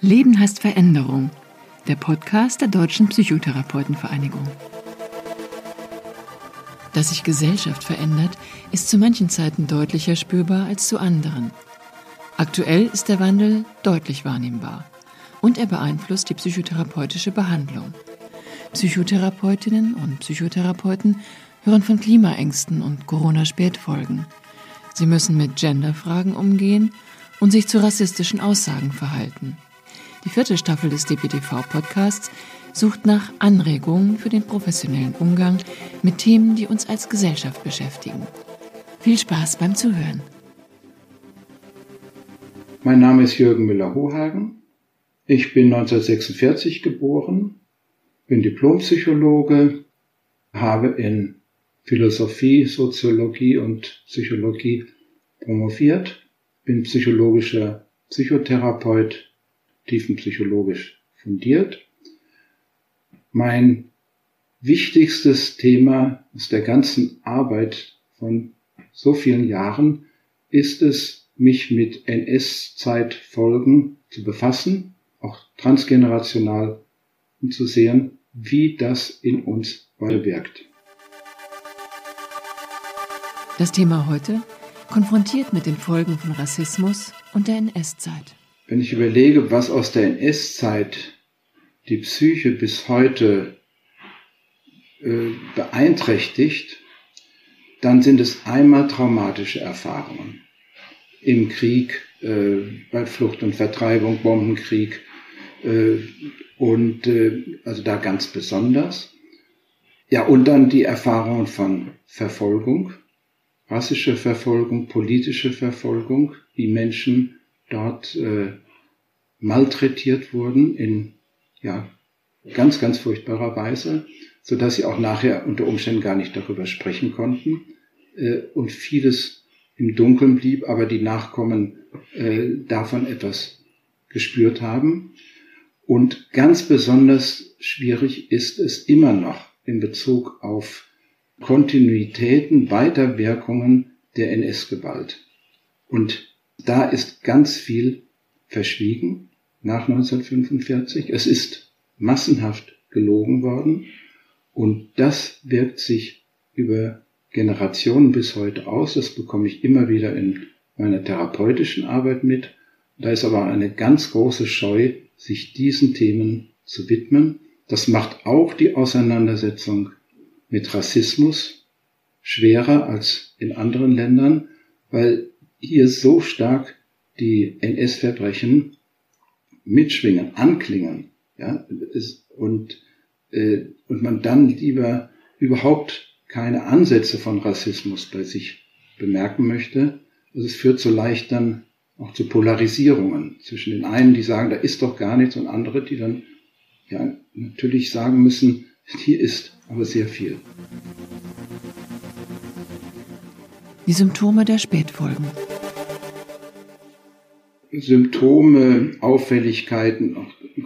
Leben heißt Veränderung, der Podcast der Deutschen Psychotherapeutenvereinigung. Dass sich Gesellschaft verändert, ist zu manchen Zeiten deutlicher spürbar als zu anderen. Aktuell ist der Wandel deutlich wahrnehmbar und er beeinflusst die psychotherapeutische Behandlung. Psychotherapeutinnen und Psychotherapeuten hören von Klimaängsten und Corona-Spätfolgen. Sie müssen mit Genderfragen umgehen und sich zu rassistischen Aussagen verhalten. Die vierte Staffel des DPTV-Podcasts sucht nach Anregungen für den professionellen Umgang mit Themen, die uns als Gesellschaft beschäftigen. Viel Spaß beim Zuhören. Mein Name ist Jürgen Müller-Hohagen. Ich bin 1946 geboren, bin Diplompsychologe, habe in Philosophie, Soziologie und Psychologie promoviert, bin psychologischer Psychotherapeut, tiefenpsychologisch fundiert. Mein wichtigstes Thema aus der ganzen Arbeit von so vielen Jahren ist es, mich mit NS-Zeitfolgen zu befassen, auch transgenerational, und zu sehen, wie das in uns wirkt. Das Thema heute konfrontiert mit den Folgen von Rassismus und der NS-Zeit. Wenn ich überlege, was aus der NS-Zeit die Psyche bis heute äh, beeinträchtigt, dann sind es einmal traumatische Erfahrungen. Im Krieg, äh, bei Flucht und Vertreibung, Bombenkrieg äh, und äh, also da ganz besonders. Ja, und dann die Erfahrungen von Verfolgung, rassische Verfolgung, politische Verfolgung, wie Menschen dort äh, malträtiert wurden in ja ganz ganz furchtbarer Weise, so dass sie auch nachher unter Umständen gar nicht darüber sprechen konnten äh, und vieles im Dunkeln blieb, aber die Nachkommen äh, davon etwas gespürt haben. Und ganz besonders schwierig ist es immer noch in Bezug auf Kontinuitäten, Weiterwirkungen der NS-Gewalt. Und da ist ganz viel verschwiegen nach 1945. Es ist massenhaft gelogen worden und das wirkt sich über Generationen bis heute aus. Das bekomme ich immer wieder in meiner therapeutischen Arbeit mit. Da ist aber eine ganz große Scheu, sich diesen Themen zu widmen. Das macht auch die Auseinandersetzung mit Rassismus schwerer als in anderen Ländern, weil hier so stark die NS-Verbrechen mitschwingen, anklingen, ja, und, äh, und man dann lieber überhaupt keine Ansätze von Rassismus bei sich bemerken möchte. Also es führt so leicht dann auch zu Polarisierungen zwischen den einen, die sagen, da ist doch gar nichts, und andere, die dann ja natürlich sagen müssen, hier ist aber sehr viel. Die Symptome der Spätfolgen. Symptome, Auffälligkeiten,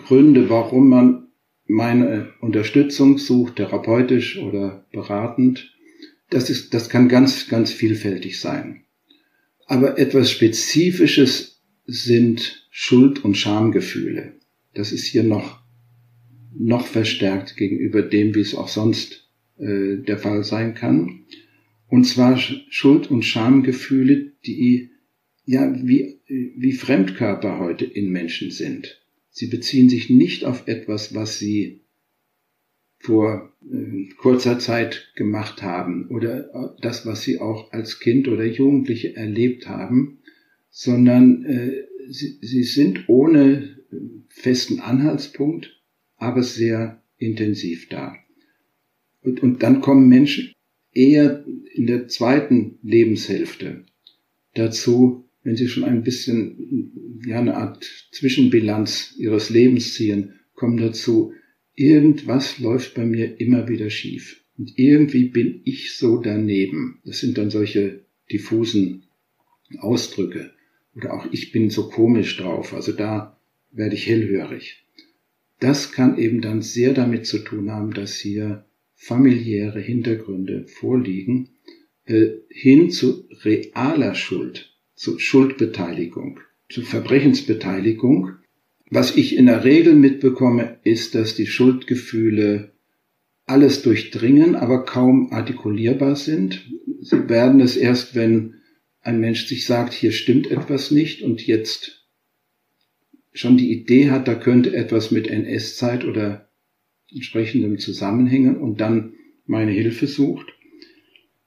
Gründe, warum man meine Unterstützung sucht, therapeutisch oder beratend. Das ist, das kann ganz, ganz vielfältig sein. Aber etwas Spezifisches sind Schuld- und Schamgefühle. Das ist hier noch noch verstärkt gegenüber dem, wie es auch sonst äh, der Fall sein kann. Und zwar Schuld- und Schamgefühle, die ja wie, wie Fremdkörper heute in Menschen sind. Sie beziehen sich nicht auf etwas, was sie vor äh, kurzer Zeit gemacht haben oder äh, das, was sie auch als Kind oder Jugendliche erlebt haben, sondern äh, sie, sie sind ohne festen Anhaltspunkt aber sehr intensiv da. Und, und dann kommen Menschen eher in der zweiten Lebenshälfte dazu, wenn sie schon ein bisschen, ja, eine Art Zwischenbilanz ihres Lebens ziehen, kommen dazu, irgendwas läuft bei mir immer wieder schief. Und irgendwie bin ich so daneben. Das sind dann solche diffusen Ausdrücke. Oder auch ich bin so komisch drauf. Also da werde ich hellhörig. Das kann eben dann sehr damit zu tun haben, dass hier familiäre Hintergründe vorliegen, äh, hin zu realer Schuld, zu Schuldbeteiligung, zu Verbrechensbeteiligung, Was ich in der Regel mitbekomme, ist, dass die Schuldgefühle alles durchdringen, aber kaum artikulierbar sind. Sie werden es erst, wenn ein Mensch sich sagt, hier stimmt etwas nicht und jetzt schon die Idee hat, da könnte etwas mit NS-Zeit oder entsprechendem zusammenhängen und dann meine Hilfe sucht.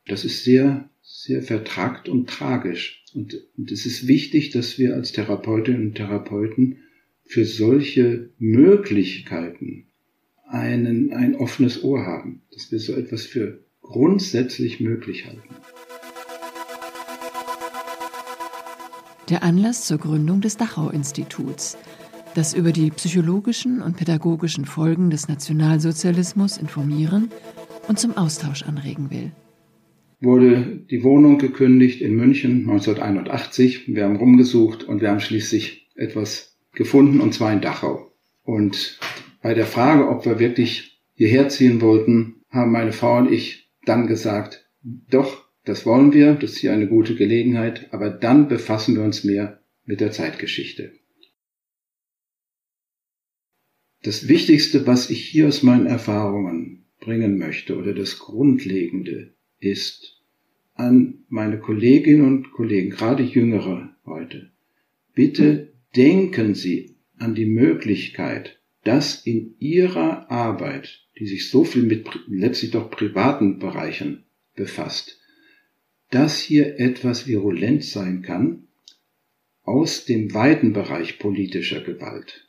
Das ist sehr, sehr vertragt und tragisch. Und, und es ist wichtig, dass wir als Therapeutinnen und Therapeuten für solche Möglichkeiten einen, ein offenes Ohr haben, dass wir so etwas für grundsätzlich möglich halten. Der Anlass zur Gründung des Dachau-Instituts, das über die psychologischen und pädagogischen Folgen des Nationalsozialismus informieren und zum Austausch anregen will. Wurde die Wohnung gekündigt in München 1981. Wir haben rumgesucht und wir haben schließlich etwas gefunden, und zwar in Dachau. Und bei der Frage, ob wir wirklich hierher ziehen wollten, haben meine Frau und ich dann gesagt, doch, das wollen wir, das ist hier eine gute Gelegenheit, aber dann befassen wir uns mehr mit der Zeitgeschichte. Das Wichtigste, was ich hier aus meinen Erfahrungen bringen möchte oder das Grundlegende ist an meine Kolleginnen und Kollegen, gerade jüngere heute, bitte denken Sie an die Möglichkeit, dass in ihrer Arbeit, die sich so viel mit letztlich doch privaten Bereichen befasst, dass hier etwas virulent sein kann aus dem weiten Bereich politischer Gewalt.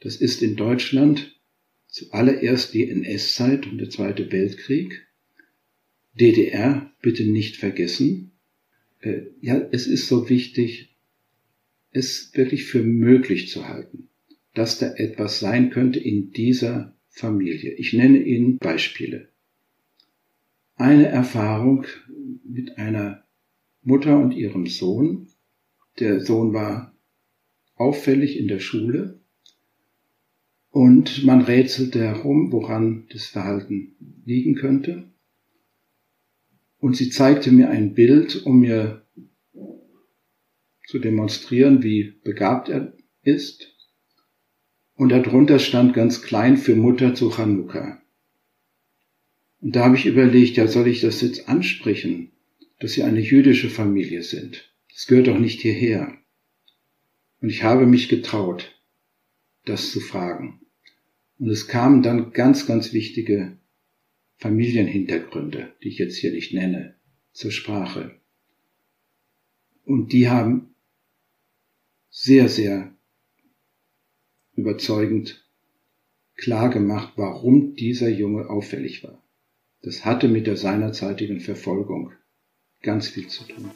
Das ist in Deutschland zuallererst die NS-Zeit und der Zweite Weltkrieg. DDR bitte nicht vergessen. Äh, ja, es ist so wichtig, es wirklich für möglich zu halten dass da etwas sein könnte in dieser Familie. Ich nenne Ihnen Beispiele. Eine Erfahrung mit einer Mutter und ihrem Sohn. Der Sohn war auffällig in der Schule und man rätselte herum, woran das Verhalten liegen könnte. Und sie zeigte mir ein Bild, um mir zu demonstrieren, wie begabt er ist und darunter stand ganz klein für Mutter zu Chanukka. Und da habe ich überlegt, ja, soll ich das jetzt ansprechen, dass sie eine jüdische Familie sind? Das gehört doch nicht hierher. Und ich habe mich getraut, das zu fragen. Und es kamen dann ganz, ganz wichtige Familienhintergründe, die ich jetzt hier nicht nenne, zur Sprache. Und die haben sehr, sehr überzeugend klar gemacht, warum dieser Junge auffällig war. Das hatte mit der seinerzeitigen Verfolgung ganz viel zu tun.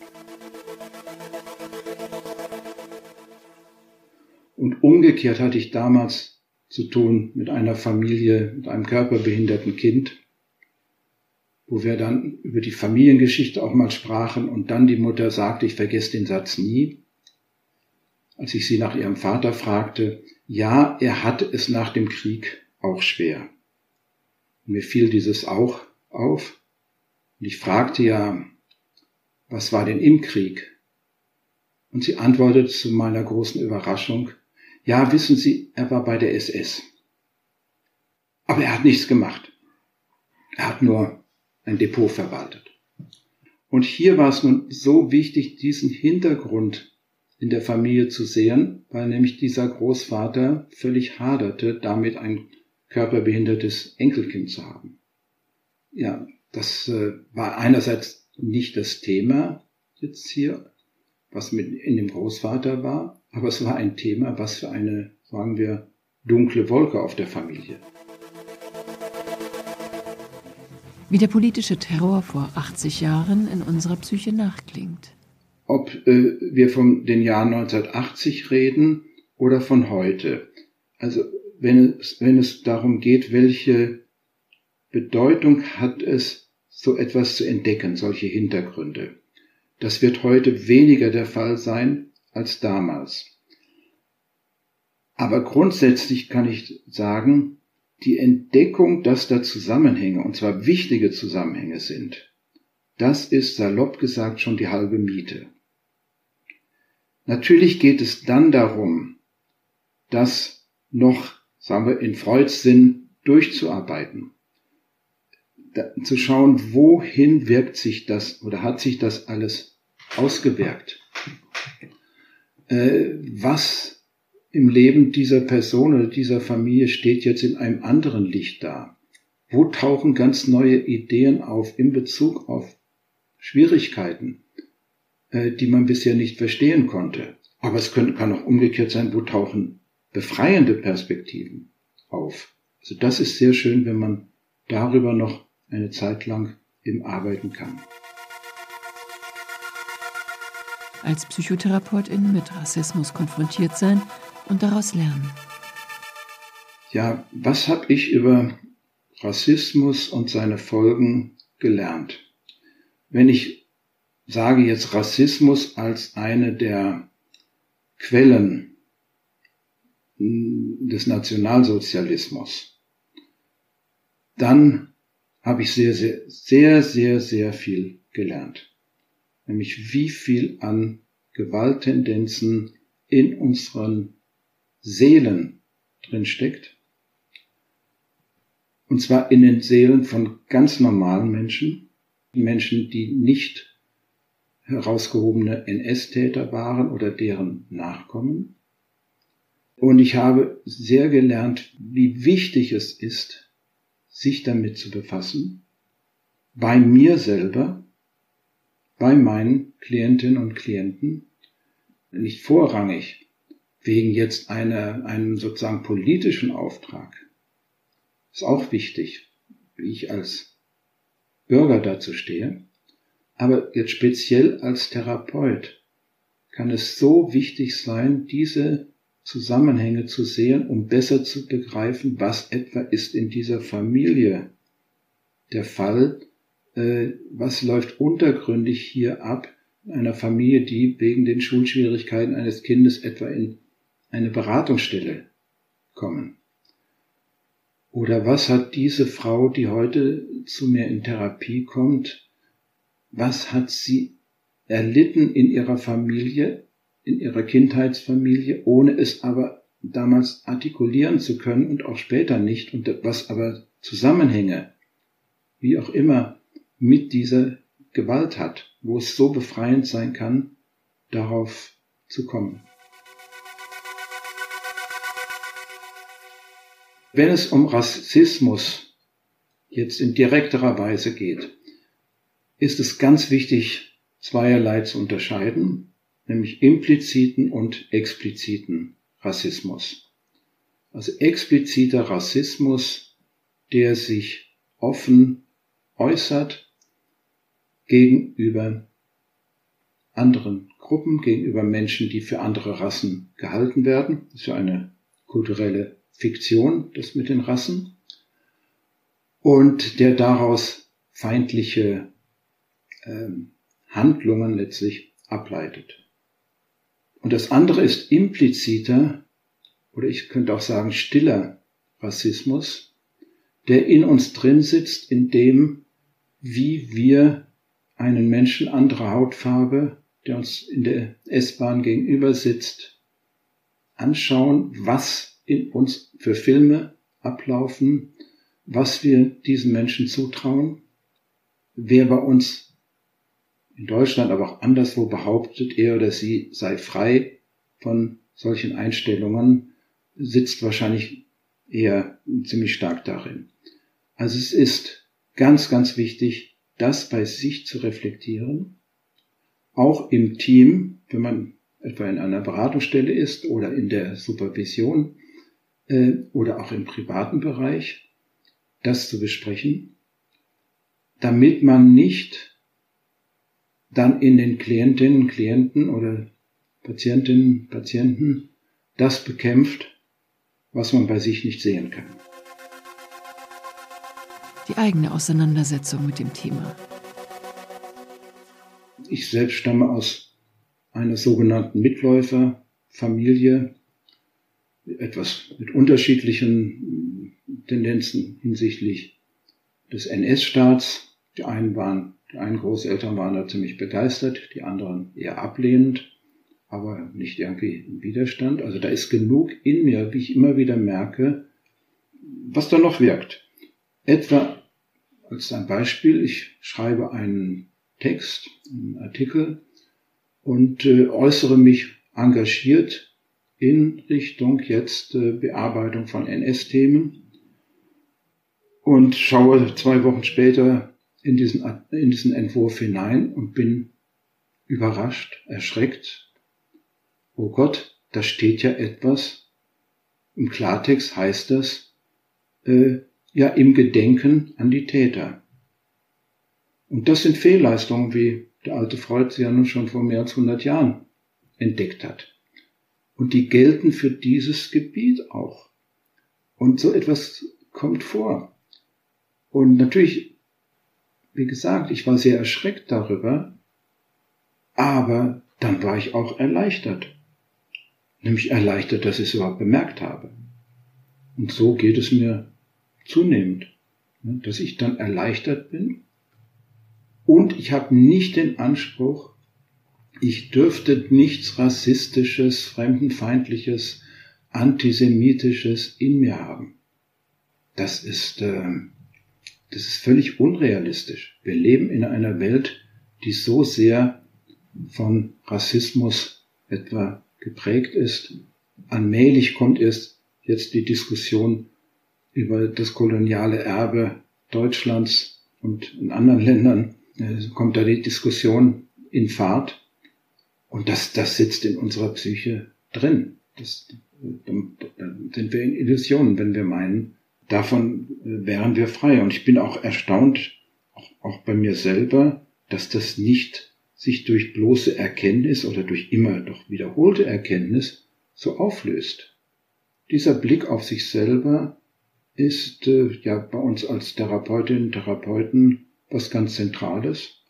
Und umgekehrt hatte ich damals zu tun mit einer Familie, mit einem körperbehinderten Kind, wo wir dann über die Familiengeschichte auch mal sprachen und dann die Mutter sagte, ich vergesse den Satz nie, als ich sie nach ihrem Vater fragte, ja, er hatte es nach dem Krieg auch schwer. Und mir fiel dieses auch auf. Und ich fragte ja, was war denn im Krieg? Und sie antwortete zu meiner großen Überraschung, ja, wissen Sie, er war bei der SS. Aber er hat nichts gemacht. Er hat nur ein Depot verwaltet. Und hier war es nun so wichtig, diesen Hintergrund in der Familie zu sehen, weil nämlich dieser Großvater völlig haderte, damit ein körperbehindertes Enkelkind zu haben. Ja, das äh, war einerseits nicht das Thema jetzt hier, was mit in dem Großvater war, aber es war ein Thema, was für eine, sagen wir, dunkle Wolke auf der Familie. Wie der politische Terror vor 80 Jahren in unserer Psyche nachklingt ob äh, wir von den Jahren 1980 reden oder von heute. Also wenn es, wenn es darum geht, welche Bedeutung hat es, so etwas zu entdecken, solche Hintergründe. Das wird heute weniger der Fall sein als damals. Aber grundsätzlich kann ich sagen, die Entdeckung, dass da Zusammenhänge, und zwar wichtige Zusammenhänge sind, das ist salopp gesagt schon die halbe Miete. Natürlich geht es dann darum, das noch, sagen wir, in Freuds Sinn durchzuarbeiten. Zu schauen, wohin wirkt sich das oder hat sich das alles ausgewirkt. Äh, was im Leben dieser Person oder dieser Familie steht jetzt in einem anderen Licht da? Wo tauchen ganz neue Ideen auf in Bezug auf Schwierigkeiten, äh, die man bisher nicht verstehen konnte? Aber es kann auch umgekehrt sein, wo tauchen befreiende Perspektiven auf. Also das ist sehr schön, wenn man darüber noch eine Zeit lang im Arbeiten kann. Als Psychotherapeutin mit Rassismus konfrontiert sein und daraus lernen. Ja, was habe ich über Rassismus und seine Folgen gelernt? Wenn ich sage jetzt Rassismus als eine der Quellen des Nationalsozialismus, dann habe ich sehr, sehr, sehr, sehr, sehr viel gelernt. Nämlich wie viel an Gewalttendenzen in unseren Seelen drin steckt. Und zwar in den Seelen von ganz normalen Menschen, Menschen, die nicht herausgehobene NS-Täter waren oder deren Nachkommen. Und ich habe sehr gelernt, wie wichtig es ist, sich damit zu befassen, bei mir selber, bei meinen Klientinnen und Klienten, nicht vorrangig wegen jetzt einer, einem sozusagen politischen Auftrag. Ist auch wichtig, wie ich als Bürger dazu stehe. Aber jetzt speziell als Therapeut kann es so wichtig sein, diese Zusammenhänge zu sehen, um besser zu begreifen, was etwa ist in dieser Familie der Fall, äh, was läuft untergründig hier ab in einer Familie, die wegen den Schulschwierigkeiten eines Kindes etwa in eine Beratungsstelle kommen. Oder was hat diese Frau, die heute zu mir in Therapie kommt, was hat sie erlitten in ihrer Familie, in ihrer Kindheitsfamilie, ohne es aber damals artikulieren zu können und auch später nicht, und was aber Zusammenhänge, wie auch immer, mit dieser Gewalt hat, wo es so befreiend sein kann, darauf zu kommen. Wenn es um Rassismus jetzt in direkterer Weise geht, ist es ganz wichtig, zweierlei zu unterscheiden, nämlich impliziten und expliziten Rassismus. Also expliziter Rassismus, der sich offen äußert gegenüber anderen Gruppen, gegenüber Menschen, die für andere Rassen gehalten werden. Das ist ja eine kulturelle Fiktion, das mit den Rassen. Und der daraus feindliche ähm, Handlungen letztlich ableitet. Und das andere ist impliziter, oder ich könnte auch sagen stiller Rassismus, der in uns drin sitzt, in dem, wie wir einen Menschen anderer Hautfarbe, der uns in der S-Bahn gegenüber sitzt, anschauen, was in uns für Filme ablaufen, was wir diesen Menschen zutrauen, wer bei uns in Deutschland, aber auch anderswo behauptet, er oder sie sei frei von solchen Einstellungen, sitzt wahrscheinlich eher ziemlich stark darin. Also es ist ganz, ganz wichtig, das bei sich zu reflektieren, auch im Team, wenn man etwa in einer Beratungsstelle ist oder in der Supervision äh, oder auch im privaten Bereich, das zu besprechen, damit man nicht dann in den Klientinnen, Klienten oder Patientinnen, Patienten das bekämpft, was man bei sich nicht sehen kann. Die eigene Auseinandersetzung mit dem Thema. Ich selbst stamme aus einer sogenannten Mitläuferfamilie, etwas mit unterschiedlichen Tendenzen hinsichtlich des NS-Staats. Die einen waren die einen Großeltern waren da ziemlich begeistert, die anderen eher ablehnend. aber nicht irgendwie im Widerstand. Also da ist genug in mir, wie ich immer wieder merke, was da noch wirkt. Etwa als ein Beispiel, ich schreibe einen Text, einen Artikel und äh, äußere mich engagiert in Richtung jetzt äh, Bearbeitung von NS-Themen und schaue zwei Wochen später in diesen, in diesen Entwurf hinein und bin überrascht, erschreckt. Oh Gott, da steht ja etwas. Im Klartext heißt das, äh, ja, im Gedenken an die Täter. Und das sind Fehlleistungen, wie der alte Freud sie ja nun schon vor mehr als 100 Jahren entdeckt hat. Und die gelten für dieses Gebiet auch. Und so etwas kommt vor. Und natürlich, wie gesagt, ich war sehr erschreckt darüber, aber dann war ich auch erleichtert. Nämlich erleichtert, dass ich es überhaupt bemerkt habe. Und so geht es mir zunehmend, ne, dass ich dann erleichtert bin und ich habe nicht den Anspruch, ich dürfte nichts Rassistisches, Fremdenfeindliches, Antisemitisches in mir haben. Das ist, äh, das ist völlig unrealistisch. Wir leben in einer Welt, die so sehr von Rassismus etwa geprägt ist. Allmählich kommt erst jetzt die Diskussion über das koloniale Erbe Deutschlands und in anderen Ländern äh, kommt da die Diskussion in Fahrt. Und das, das sitzt in unserer Psyche drin. Das, dann sind wir in Illusionen, wenn wir meinen, davon äh, wären wir frei. Und ich bin auch erstaunt, auch, auch bei mir selber, dass das nicht sich durch bloße Erkenntnis oder durch immer doch wiederholte Erkenntnis so auflöst. Dieser Blick auf sich selber ist äh, ja bei uns als Therapeutinnen und Therapeuten was ganz Zentrales.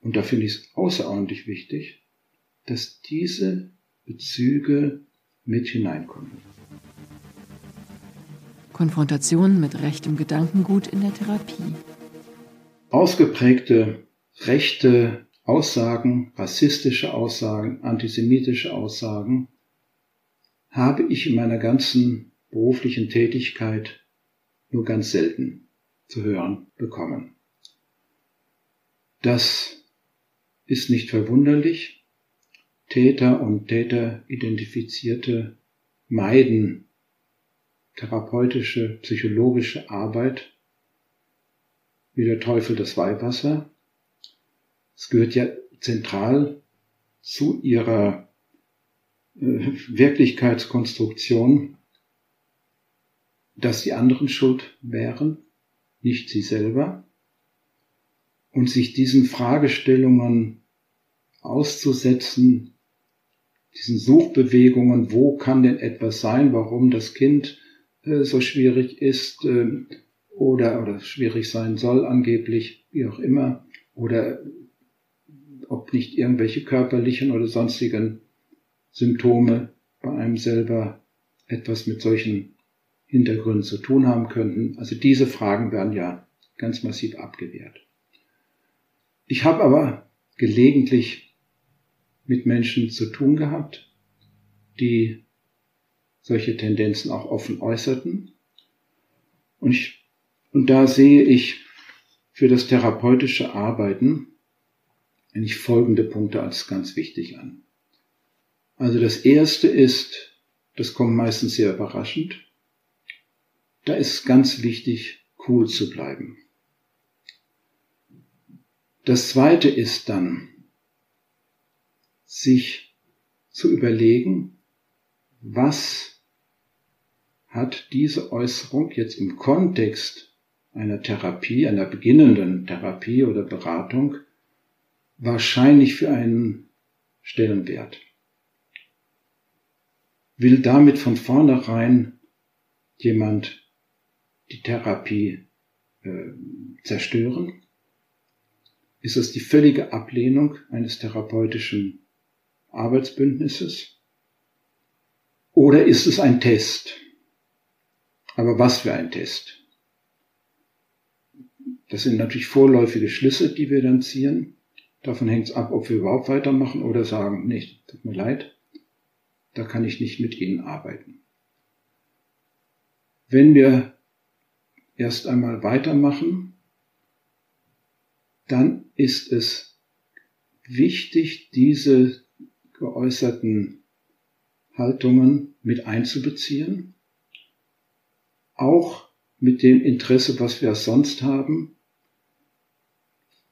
Und da finde ich es außerordentlich wichtig, dass diese Bezüge mit hineinkommen. Konfrontation mit rechtem Gedankengut in der Therapie. Ausgeprägte rechte Aussagen, rassistische Aussagen, antisemitische Aussagen habe ich in meiner ganzen beruflichen Tätigkeit nur ganz selten zu hören bekommen. Das ist nicht verwunderlich. Täter und Täteridentifizierte meiden therapeutische, psychologische Arbeit wie der Teufel das Weihwasser. Es gehört ja zentral zu ihrer äh, Wirklichkeitskonstruktion, dass die anderen schuld wären, nicht sie selber und sich diesen Fragestellungen auszusetzen, diesen Suchbewegungen, wo kann denn etwas sein, warum das Kind äh, so schwierig ist äh, oder, oder schwierig sein soll angeblich, wie auch immer, oder ob nicht irgendwelche körperlichen oder sonstigen Symptome bei einem selber etwas mit solchen Hintergründen zu tun haben könnten. Also diese Fragen werden ja ganz massiv abgewehrt. Ich habe aber gelegentlich mit Menschen zu tun gehabt, die solche Tendenzen auch offen äußerten. Und, ich, und da sehe ich für das therapeutische Arbeiten eigentlich folgende Punkte als ganz wichtig an. Also das erste ist, das kommt meistens sehr überraschend, da ist ganz wichtig, cool zu bleiben. Das zweite ist dann, sich zu überlegen, was hat diese Äußerung jetzt im Kontext einer Therapie, einer beginnenden Therapie oder Beratung wahrscheinlich für einen Stellenwert. Will damit von vornherein jemand die Therapie äh, zerstören? Ist es die völlige Ablehnung eines therapeutischen Arbeitsbündnisses? Oder ist es ein Test? Aber was für ein Test? Das sind natürlich vorläufige Schlüsse, die wir dann ziehen. Davon hängt es ab, ob wir überhaupt weitermachen oder sagen, nicht, tut mir leid, da kann ich nicht mit Ihnen arbeiten. Wenn wir erst einmal weitermachen, dann ist es wichtig, diese geäußerten Haltungen mit einzubeziehen, auch mit dem Interesse, was wir sonst haben,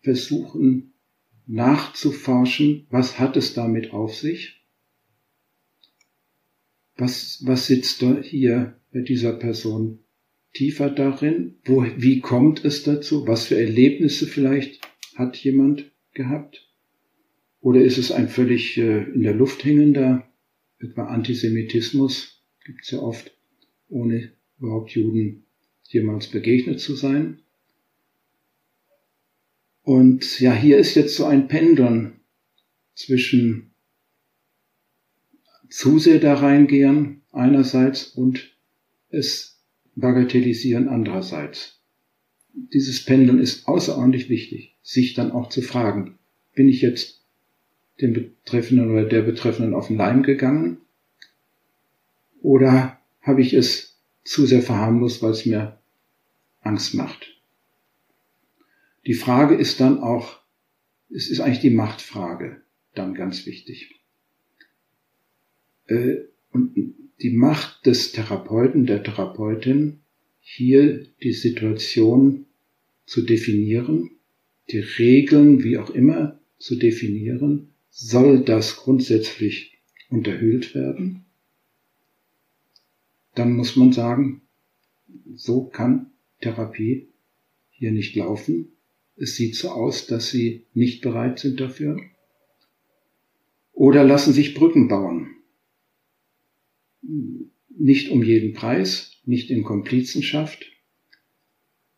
versuchen nachzuforschen, was hat es damit auf sich? Was, was sitzt hier bei dieser Person tiefer darin? Wo, wie kommt es dazu? Was für Erlebnisse vielleicht hat jemand gehabt? Oder ist es ein völlig äh, in der Luft hängender, etwa Antisemitismus, gibt es ja oft, ohne überhaupt Juden jemals begegnet zu sein? Und ja, hier ist jetzt so ein Pendeln zwischen zu sehr da reingehen einerseits und es bagatellisieren andererseits. Dieses Pendeln ist außerordentlich wichtig, sich dann auch zu fragen, bin ich jetzt dem Betreffenden oder der Betreffenden auf den Leim gegangen oder habe ich es zu sehr verharmlost, weil es mir Angst macht. Die Frage ist dann auch, es ist eigentlich die Machtfrage dann ganz wichtig. Äh, und die Macht des Therapeuten, der Therapeutin, hier die Situation zu definieren, die Regeln, wie auch immer, zu definieren, soll das grundsätzlich unterhöhlt werden? Dann muss man sagen, so kann Therapie hier nicht laufen. Es sieht so aus, dass sie nicht bereit sind dafür. Oder lassen sich Brücken bauen. Nicht um jeden Preis, nicht in Komplizenschaft,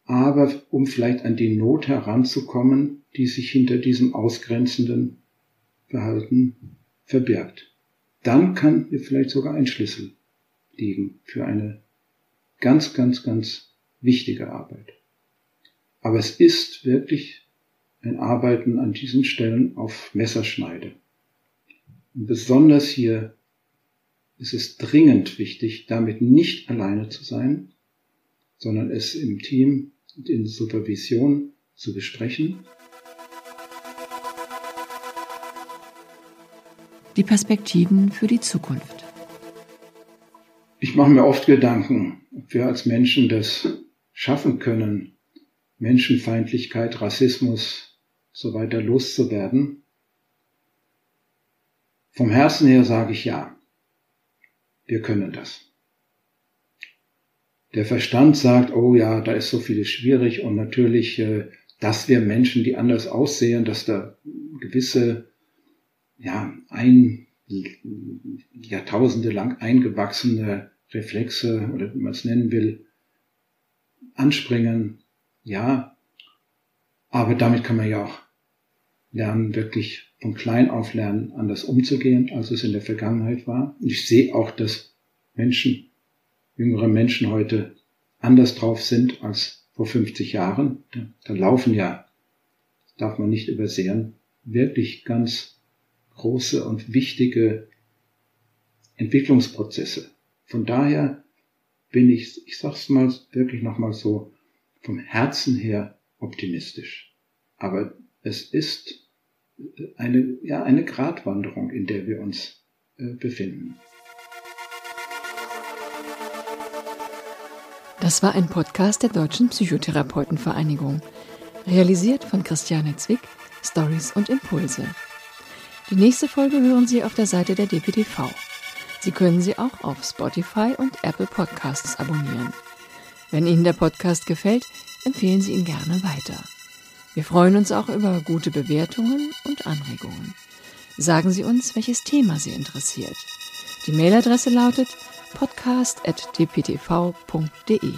aber um vielleicht an die Not heranzukommen, die sich hinter diesem ausgrenzenden Verhalten verbirgt. Dann kann hier vielleicht sogar ein Schlüssel liegen für eine ganz, ganz, ganz wichtige Arbeit. Aber es ist wirklich ein Arbeiten an diesen Stellen auf Messerschneide. Und besonders hier ist es dringend wichtig, damit nicht alleine zu sein, sondern es im Team und in Supervision zu besprechen. Die Perspektiven für die Zukunft. Ich mache mir oft Gedanken, ob wir als Menschen das schaffen können, Menschenfeindlichkeit, Rassismus so weiter loszuwerden? Vom Herzen her sage ich ja. Wir können das. Der Verstand sagt, oh ja, da ist so vieles schwierig und natürlich, äh, dass wir Menschen, die anders aussehen, dass da gewisse, ja, ein Jahrtausende lang eingewachsene Reflexe oder wie man es nennen will, anspringen, ja, aber damit kann man ja auch lernen, wirklich von klein auf lernen, anders umzugehen, als es in der Vergangenheit war. Und ich sehe auch, dass Menschen, jüngere Menschen heute anders drauf sind als vor 50 Jahren. Da, da laufen ja, darf man nicht übersehen, wirklich ganz große und wichtige Entwicklungsprozesse. Von daher bin ich, ich sag's mal wirklich nochmal so, vom Herzen her optimistisch. Aber es ist eine, ja, eine Gratwanderung, in der wir uns äh, befinden. Das war ein Podcast der Deutschen Psychotherapeutenvereinigung, realisiert von Christiane Zwick, Stories und Impulse. Die nächste Folge hören Sie auf der Seite der DPTV. Sie können sie auch auf Spotify und Apple Podcasts abonnieren. Wenn Ihnen der Podcast gefällt, empfehlen Sie ihn gerne weiter. Wir freuen uns auch über gute Bewertungen und Anregungen. Sagen Sie uns, welches Thema Sie interessiert. Die Mailadresse lautet podcast.dptv.de.